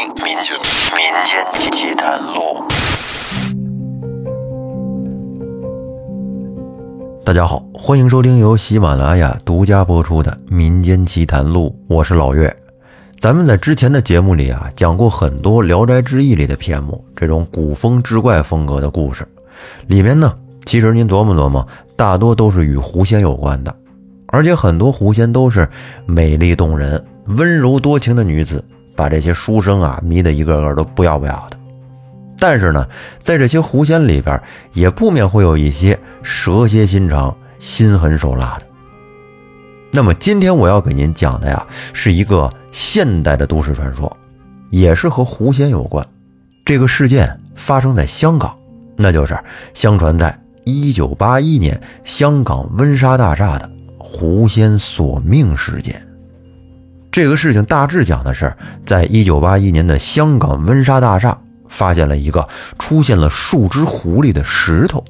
民间民间奇谈录。大家好，欢迎收听由喜马拉雅独家播出的《民间奇谈录》，我是老岳。咱们在之前的节目里啊，讲过很多《聊斋志异》里的篇目，这种古风志怪风格的故事，里面呢，其实您琢磨琢磨，大多都是与狐仙有关的，而且很多狐仙都是美丽动人、温柔多情的女子，把这些书生啊迷得一个个都不要不要的。但是呢，在这些狐仙里边，也不免会有一些蛇蝎心肠、心狠手辣的。那么今天我要给您讲的呀，是一个现代的都市传说，也是和狐仙有关。这个事件发生在香港，那就是相传在1981年香港温莎大厦的狐仙索命事件。这个事情大致讲的是，在1981年的香港温莎大厦。发现了一个出现了数只狐狸的石头，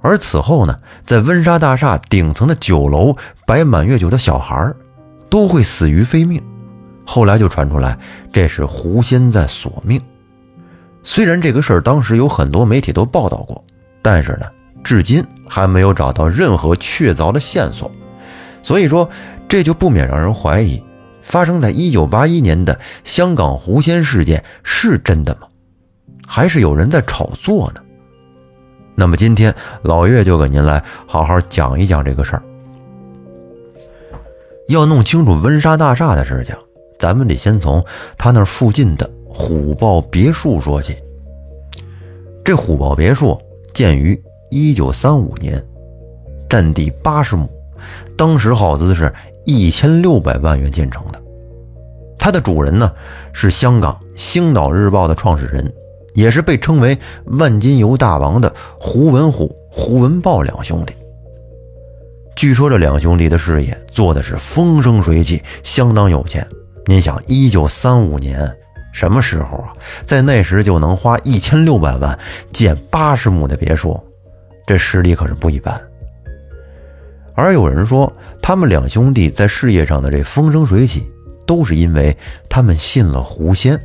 而此后呢，在温莎大厦顶层的酒楼摆满月酒的小孩都会死于非命。后来就传出来这是狐仙在索命。虽然这个事儿当时有很多媒体都报道过，但是呢，至今还没有找到任何确凿的线索。所以说，这就不免让人怀疑，发生在1981年的香港狐仙事件是真的吗？还是有人在炒作呢。那么今天老岳就给您来好好讲一讲这个事儿。要弄清楚温莎大厦的事情，咱们得先从他那附近的虎豹别墅说起。这虎豹别墅建于一九三五年，占地八十亩，当时耗资是一千六百万元建成的。它的主人呢是香港《星岛日报》的创始人。也是被称为万金油大王的胡文虎、胡文豹两兄弟。据说这两兄弟的事业做的是风生水起，相当有钱。您想，一九三五年什么时候啊？在那时就能花一千六百万建八十亩的别墅，这实力可是不一般。而有人说，他们两兄弟在事业上的这风生水起，都是因为他们信了狐仙。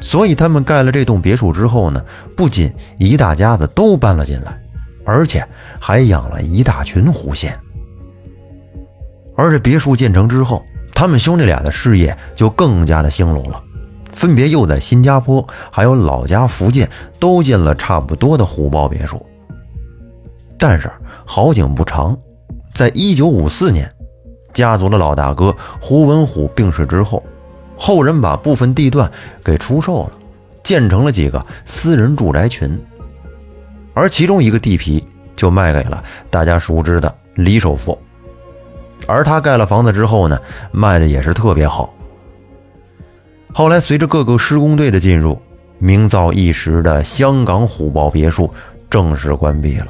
所以他们盖了这栋别墅之后呢，不仅一大家子都搬了进来，而且还养了一大群狐仙。而这别墅建成之后，他们兄弟俩的事业就更加的兴隆了，分别又在新加坡还有老家福建都建了差不多的虎豹别墅。但是好景不长，在一九五四年，家族的老大哥胡文虎病逝之后。后人把部分地段给出售了，建成了几个私人住宅群，而其中一个地皮就卖给了大家熟知的李首富。而他盖了房子之后呢，卖的也是特别好。后来随着各个施工队的进入，名噪一时的香港虎豹别墅正式关闭了，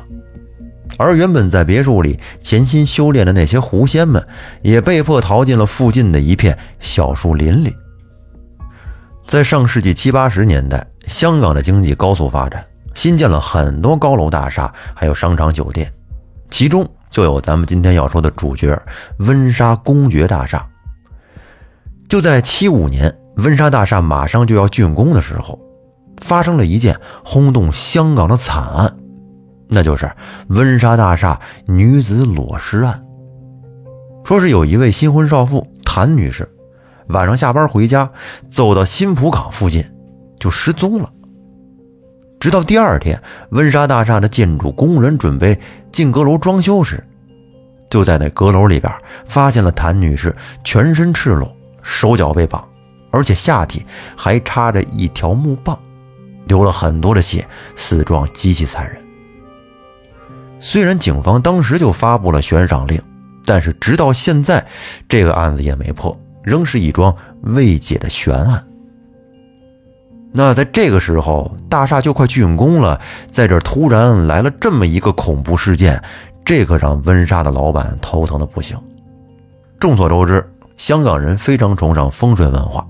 而原本在别墅里潜心修炼的那些狐仙们，也被迫逃进了附近的一片小树林里。在上世纪七八十年代，香港的经济高速发展，新建了很多高楼大厦，还有商场、酒店，其中就有咱们今天要说的主角——温莎公爵大厦。就在七五年，温莎大厦马上就要竣工的时候，发生了一件轰动香港的惨案，那就是温莎大厦女子裸尸案。说是有一位新婚少妇谭女士。晚上下班回家，走到新浦港附近，就失踪了。直到第二天，温莎大厦的建筑工人准备进阁楼装修时，就在那阁楼里边发现了谭女士全身赤裸，手脚被绑，而且下体还插着一条木棒，流了很多的血，死状极其残忍。虽然警方当时就发布了悬赏令，但是直到现在，这个案子也没破。仍是一桩未解的悬案。那在这个时候，大厦就快竣工了，在这突然来了这么一个恐怖事件，这可让温莎的老板头疼的不行。众所周知，香港人非常崇尚风水文化，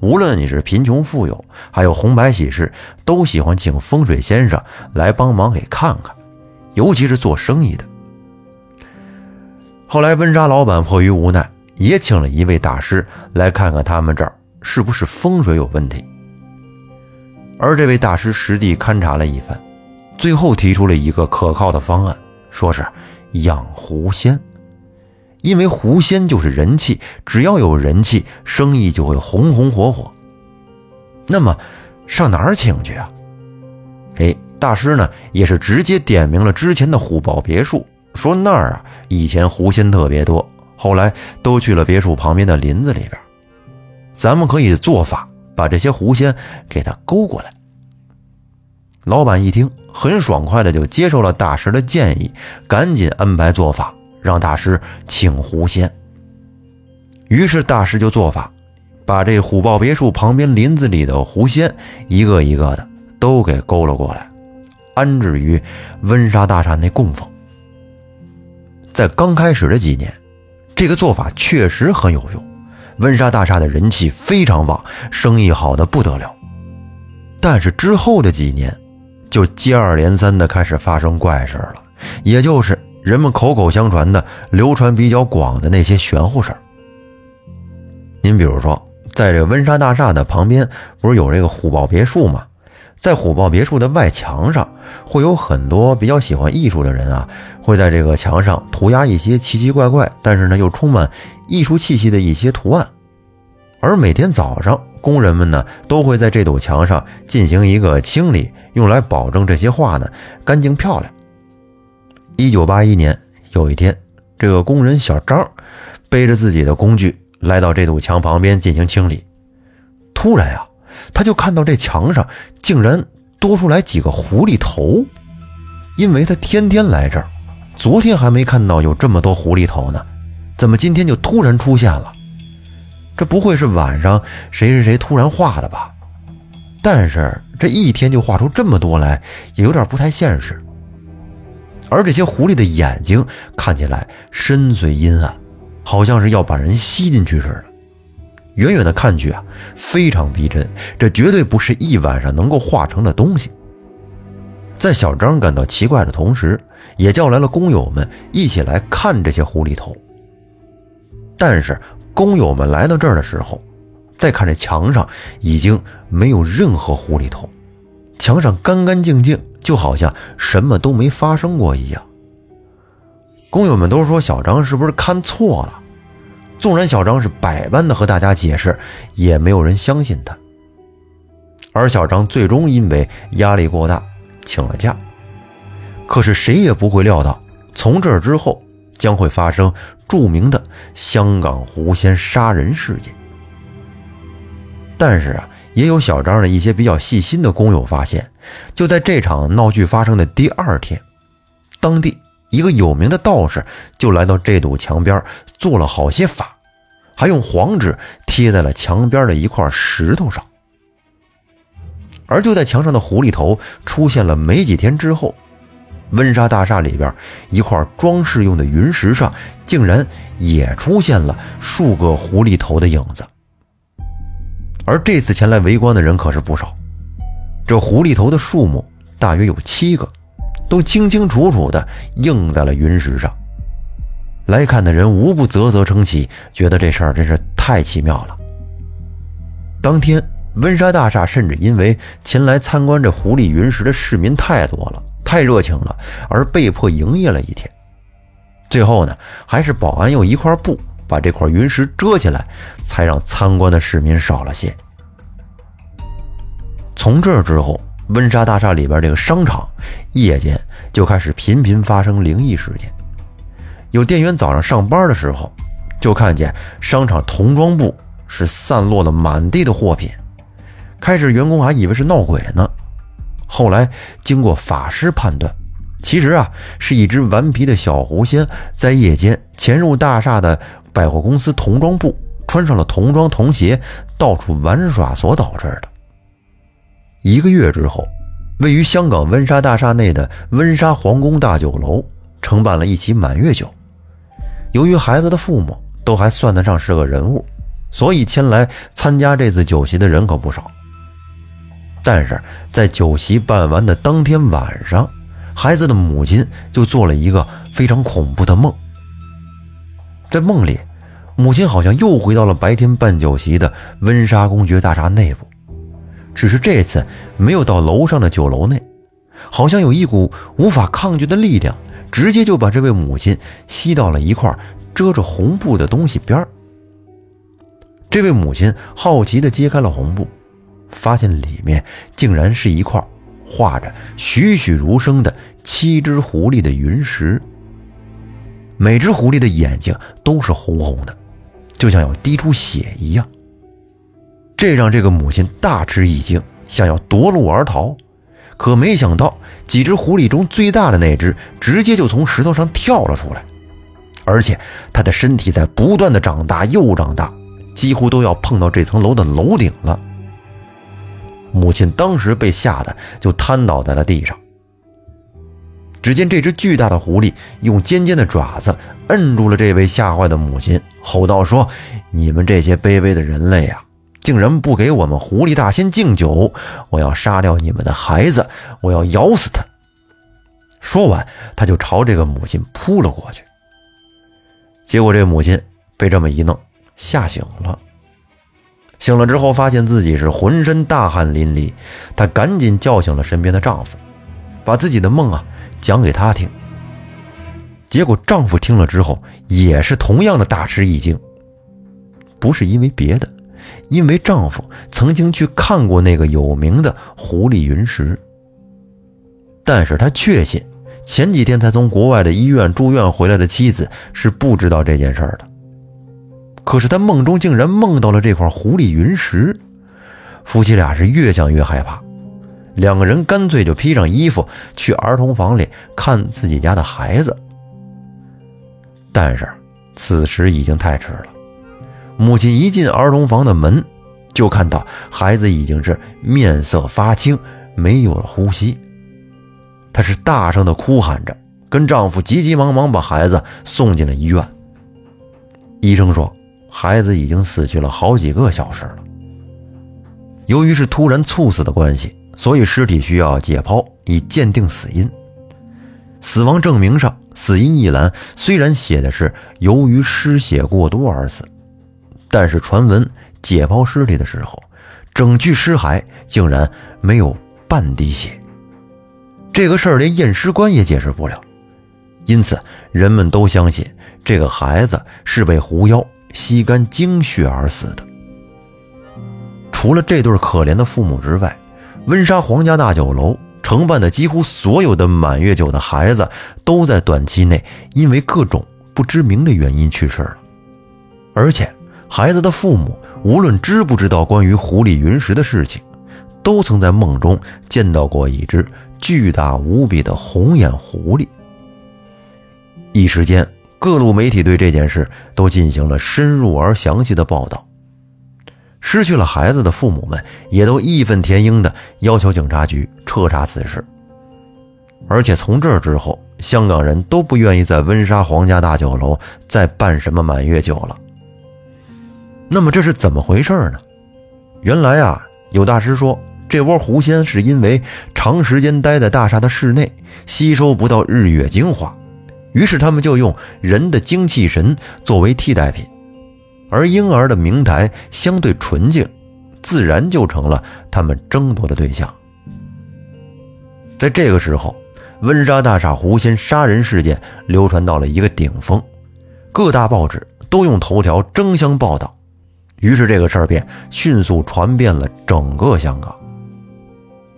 无论你是贫穷富有，还有红白喜事，都喜欢请风水先生来帮忙给看看，尤其是做生意的。后来，温莎老板迫于无奈。也请了一位大师来看看他们这儿是不是风水有问题。而这位大师实地勘察了一番，最后提出了一个可靠的方案，说是养狐仙。因为狐仙就是人气，只要有人气，生意就会红红火火。那么，上哪儿请去啊？哎，大师呢也是直接点明了之前的虎豹别墅，说那儿啊以前狐仙特别多，后来都去了别墅旁边的林子里边。咱们可以做法把这些狐仙给他勾过来。老板一听，很爽快的就接受了大师的建议，赶紧安排做法。让大师请狐仙。于是大师就做法，把这虎豹别墅旁边林子里的狐仙一个一个的都给勾了过来，安置于温莎大厦内供奉。在刚开始的几年，这个做法确实很有用，温莎大厦的人气非常旺，生意好的不得了。但是之后的几年，就接二连三的开始发生怪事了，也就是。人们口口相传的、流传比较广的那些玄乎事儿，您比如说，在这温莎大厦的旁边，不是有这个虎豹别墅吗？在虎豹别墅的外墙上，会有很多比较喜欢艺术的人啊，会在这个墙上涂鸦一些奇奇怪怪，但是呢又充满艺术气息的一些图案。而每天早上，工人们呢都会在这堵墙上进行一个清理，用来保证这些画呢干净漂亮。一九八一年有一天，这个工人小张背着自己的工具来到这堵墙旁边进行清理。突然呀，他就看到这墙上竟然多出来几个狐狸头。因为他天天来这儿，昨天还没看到有这么多狐狸头呢，怎么今天就突然出现了？这不会是晚上谁谁谁突然画的吧？但是这一天就画出这么多来，也有点不太现实。而这些狐狸的眼睛看起来深邃阴暗，好像是要把人吸进去似的。远远的看去啊，非常逼真，这绝对不是一晚上能够画成的东西。在小张感到奇怪的同时，也叫来了工友们一起来看这些狐狸头。但是工友们来到这儿的时候，再看这墙上已经没有任何狐狸头，墙上干干净净。就好像什么都没发生过一样。工友们都说小张是不是看错了？纵然小张是百般的和大家解释，也没有人相信他。而小张最终因为压力过大请了假。可是谁也不会料到，从这之后将会发生著名的香港狐仙杀人事件。但是啊。也有小张的一些比较细心的工友发现，就在这场闹剧发生的第二天，当地一个有名的道士就来到这堵墙边做了好些法，还用黄纸贴在了墙边的一块石头上。而就在墙上的狐狸头出现了没几天之后，温莎大厦里边一块装饰用的云石上竟然也出现了数个狐狸头的影子。而这次前来围观的人可是不少，这狐狸头的数目大约有七个，都清清楚楚地映在了云石上。来看的人无不啧啧称奇，觉得这事儿真是太奇妙了。当天，温莎大厦甚至因为前来参观这狐狸云石的市民太多了，太热情了，而被迫营业了一天。最后呢，还是保安用一块布。把这块云石遮起来，才让参观的市民少了些。从这之后，温莎大厦里边这个商场夜间就开始频频发生灵异事件。有店员早上上班的时候，就看见商场童装部是散落了满地的货品。开始员工还以为是闹鬼呢，后来经过法师判断，其实啊是一只顽皮的小狐仙在夜间潜入大厦的。百货公司童装部穿上了童装童鞋，到处玩耍所导致的。一个月之后，位于香港温莎大厦内的温莎皇宫大酒楼承办了一起满月酒。由于孩子的父母都还算得上是个人物，所以前来参加这次酒席的人可不少。但是在酒席办完的当天晚上，孩子的母亲就做了一个非常恐怖的梦。在梦里，母亲好像又回到了白天办酒席的温莎公爵大厦内部，只是这次没有到楼上的酒楼内，好像有一股无法抗拒的力量，直接就把这位母亲吸到了一块遮着红布的东西边儿。这位母亲好奇地揭开了红布，发现里面竟然是一块画着栩栩如生的七只狐狸的云石，每只狐狸的眼睛都是红红的。就像要滴出血一样，这让这个母亲大吃一惊，想要夺路而逃，可没想到几只狐狸中最大的那只直接就从石头上跳了出来，而且它的身体在不断的长大又长大，几乎都要碰到这层楼的楼顶了。母亲当时被吓得就瘫倒在了地上。只见这只巨大的狐狸用尖尖的爪子摁住了这位吓坏的母亲，吼道：“说你们这些卑微的人类啊，竟然不给我们狐狸大仙敬酒！我要杀掉你们的孩子，我要咬死他！”说完，他就朝这个母亲扑了过去。结果这母亲被这么一弄，吓醒了。醒了之后，发现自己是浑身大汗淋漓，她赶紧叫醒了身边的丈夫，把自己的梦啊。讲给他听，结果丈夫听了之后也是同样的大吃一惊。不是因为别的，因为丈夫曾经去看过那个有名的狐狸云石。但是他确信，前几天才从国外的医院住院回来的妻子是不知道这件事的。可是他梦中竟然梦到了这块狐狸云石，夫妻俩是越想越害怕。两个人干脆就披上衣服去儿童房里看自己家的孩子，但是此时已经太迟了。母亲一进儿童房的门，就看到孩子已经是面色发青，没有了呼吸。她是大声的哭喊着，跟丈夫急急忙忙把孩子送进了医院。医生说，孩子已经死去了好几个小时了。由于是突然猝死的关系。所以尸体需要解剖以鉴定死因。死亡证明上死因一栏虽然写的是由于失血过多而死，但是传闻解剖尸体的时候，整具尸骸竟然没有半滴血。这个事儿连验尸官也解释不了，因此人们都相信这个孩子是被狐妖吸干精血而死的。除了这对可怜的父母之外，温莎皇家大酒楼承办的几乎所有的满月酒的孩子，都在短期内因为各种不知名的原因去世了。而且，孩子的父母无论知不知道关于狐狸云石的事情，都曾在梦中见到过一只巨大无比的红眼狐狸。一时间，各路媒体对这件事都进行了深入而详细的报道。失去了孩子的父母们也都义愤填膺地要求警察局彻查此事。而且从这之后，香港人都不愿意在温莎皇家大酒楼再办什么满月酒了。那么这是怎么回事呢？原来啊，有大师说，这窝狐仙是因为长时间待在大厦的室内，吸收不到日月精华，于是他们就用人的精气神作为替代品。而婴儿的明台相对纯净，自然就成了他们争夺的对象。在这个时候，温莎大厦狐仙杀人事件流传到了一个顶峰，各大报纸都用头条争相报道，于是这个事儿便迅速传遍了整个香港。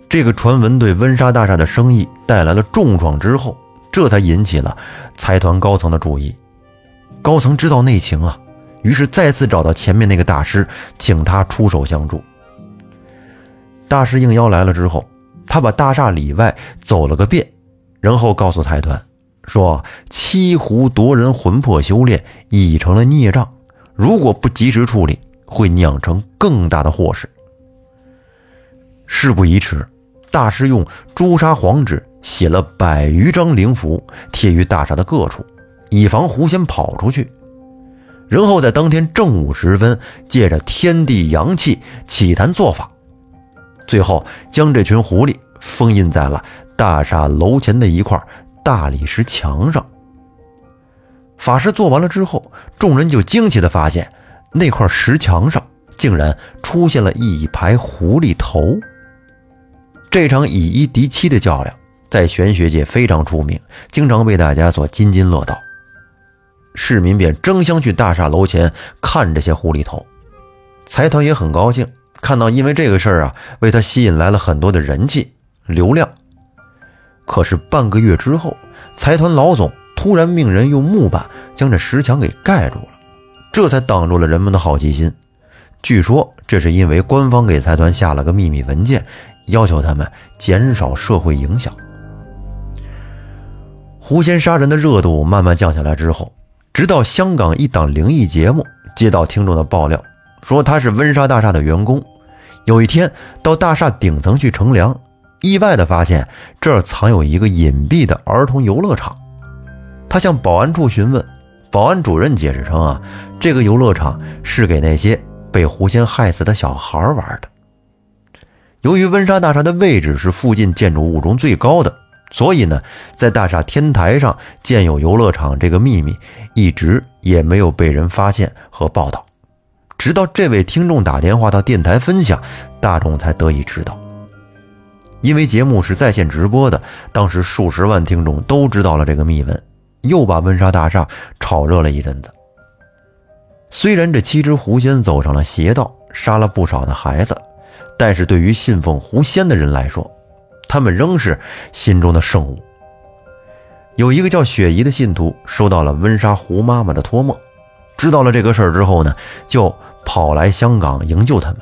这个传闻对温莎大厦的生意带来了重创之后，这才引起了财团高层的注意。高层知道内情啊。于是再次找到前面那个大师，请他出手相助。大师应邀来了之后，他把大厦里外走了个遍，然后告诉财团说：“七狐夺人魂魄修炼已成了孽障，如果不及时处理，会酿成更大的祸事。”事不宜迟，大师用朱砂黄纸写了百余张灵符，贴于大厦的各处，以防狐仙跑出去。然后在当天正午时分，借着天地阳气起坛做法，最后将这群狐狸封印在了大厦楼前的一块大理石墙上。法师做完了之后，众人就惊奇地发现，那块石墙上竟然出现了一排狐狸头。这场以一敌七的较量，在玄学界非常出名，经常被大家所津津乐道。市民便争相去大厦楼前看这些狐狸头。财团也很高兴，看到因为这个事儿啊，为他吸引来了很多的人气流量。可是半个月之后，财团老总突然命人用木板将这石墙给盖住了，这才挡住了人们的好奇心。据说这是因为官方给财团下了个秘密文件。要求他们减少社会影响。狐仙杀人的热度慢慢降下来之后，直到香港一档灵异节目接到听众的爆料，说他是温莎大厦的员工，有一天到大厦顶层去乘凉，意外的发现这儿藏有一个隐蔽的儿童游乐场。他向保安处询问，保安主任解释称啊，这个游乐场是给那些被狐仙害死的小孩玩的。由于温莎大厦的位置是附近建筑物中最高的，所以呢，在大厦天台上建有游乐场这个秘密一直也没有被人发现和报道。直到这位听众打电话到电台分享，大众才得以知道。因为节目是在线直播的，当时数十万听众都知道了这个秘闻，又把温莎大厦炒热了一阵子。虽然这七只狐仙走上了邪道，杀了不少的孩子。但是对于信奉狐仙的人来说，他们仍是心中的圣物。有一个叫雪姨的信徒收到了温莎胡妈妈的托梦，知道了这个事儿之后呢，就跑来香港营救他们。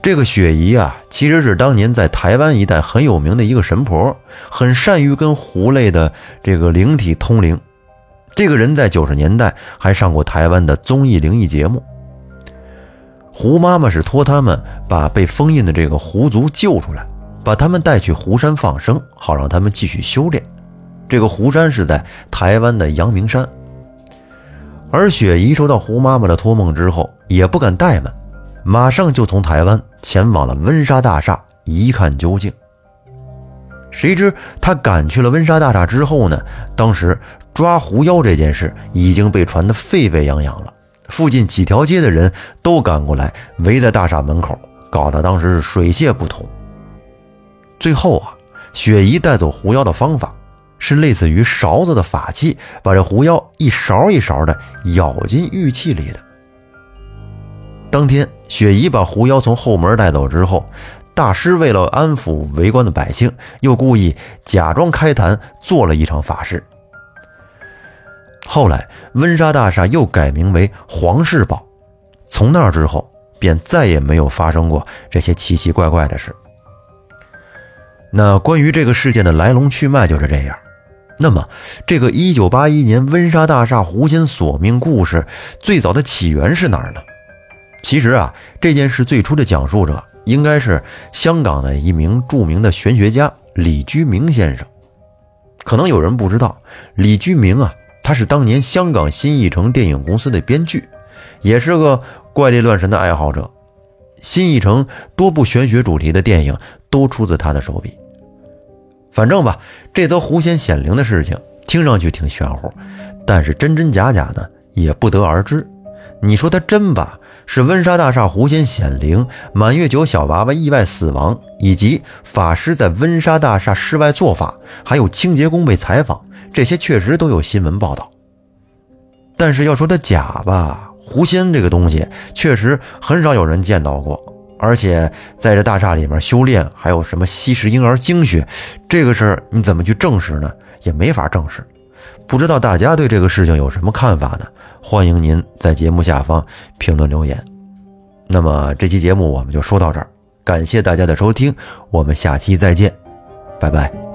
这个雪姨啊，其实是当年在台湾一带很有名的一个神婆，很善于跟狐类的这个灵体通灵。这个人在九十年代还上过台湾的综艺灵异节目。胡妈妈是托他们把被封印的这个狐族救出来，把他们带去湖山放生，好让他们继续修炼。这个湖山是在台湾的阳明山。而雪姨收到胡妈妈的托梦之后，也不敢怠慢，马上就从台湾前往了温莎大厦一看究竟。谁知他赶去了温莎大厦之后呢？当时抓狐妖这件事已经被传得沸沸扬扬了。附近几条街的人都赶过来，围在大厦门口，搞得当时是水泄不通。最后啊，雪姨带走狐妖的方法是类似于勺子的法器，把这狐妖一勺一勺的舀进玉器里的。当天，雪姨把狐妖从后门带走之后，大师为了安抚围观的百姓，又故意假装开坛做了一场法事。后来，温莎大厦又改名为皇室堡。从那之后，便再也没有发生过这些奇奇怪怪的事。那关于这个事件的来龙去脉就是这样。那么，这个1981年温莎大厦狐仙索命故事最早的起源是哪儿呢？其实啊，这件事最初的讲述者应该是香港的一名著名的玄学家李居明先生。可能有人不知道，李居明啊。他是当年香港新艺城电影公司的编剧，也是个怪力乱神的爱好者。新艺城多部玄学主题的电影都出自他的手笔。反正吧，这则狐仙显灵的事情听上去挺玄乎，但是真真假假呢也不得而知。你说它真吧，是温莎大厦狐仙显灵，满月酒小娃娃意外死亡，以及法师在温莎大厦室外做法，还有清洁工被采访。这些确实都有新闻报道，但是要说它假吧，狐仙这个东西确实很少有人见到过，而且在这大厦里面修炼，还有什么吸食婴儿精血，这个事儿你怎么去证实呢？也没法证实。不知道大家对这个事情有什么看法呢？欢迎您在节目下方评论留言。那么这期节目我们就说到这儿，感谢大家的收听，我们下期再见，拜拜。